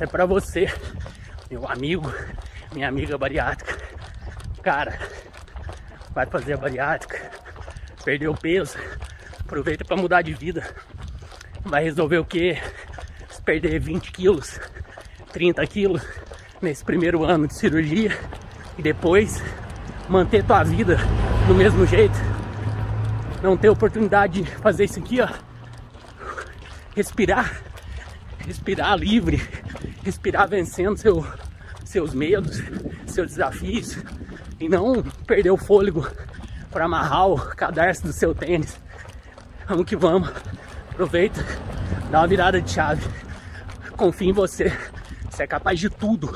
É pra você, meu amigo, minha amiga bariátrica. Cara, vai fazer a bariátrica, perdeu peso, aproveita para mudar de vida. Vai resolver o que? Perder 20 quilos, 30 quilos nesse primeiro ano de cirurgia e depois manter tua vida do mesmo jeito. Não ter oportunidade de fazer isso aqui, ó. Respirar, respirar livre, respirar vencendo seu, seus medos, seus desafios e não perder o fôlego para amarrar o cadarço do seu tênis. Vamos que vamos. Aproveita, dá uma virada de chave. Confia em você. Você é capaz de tudo.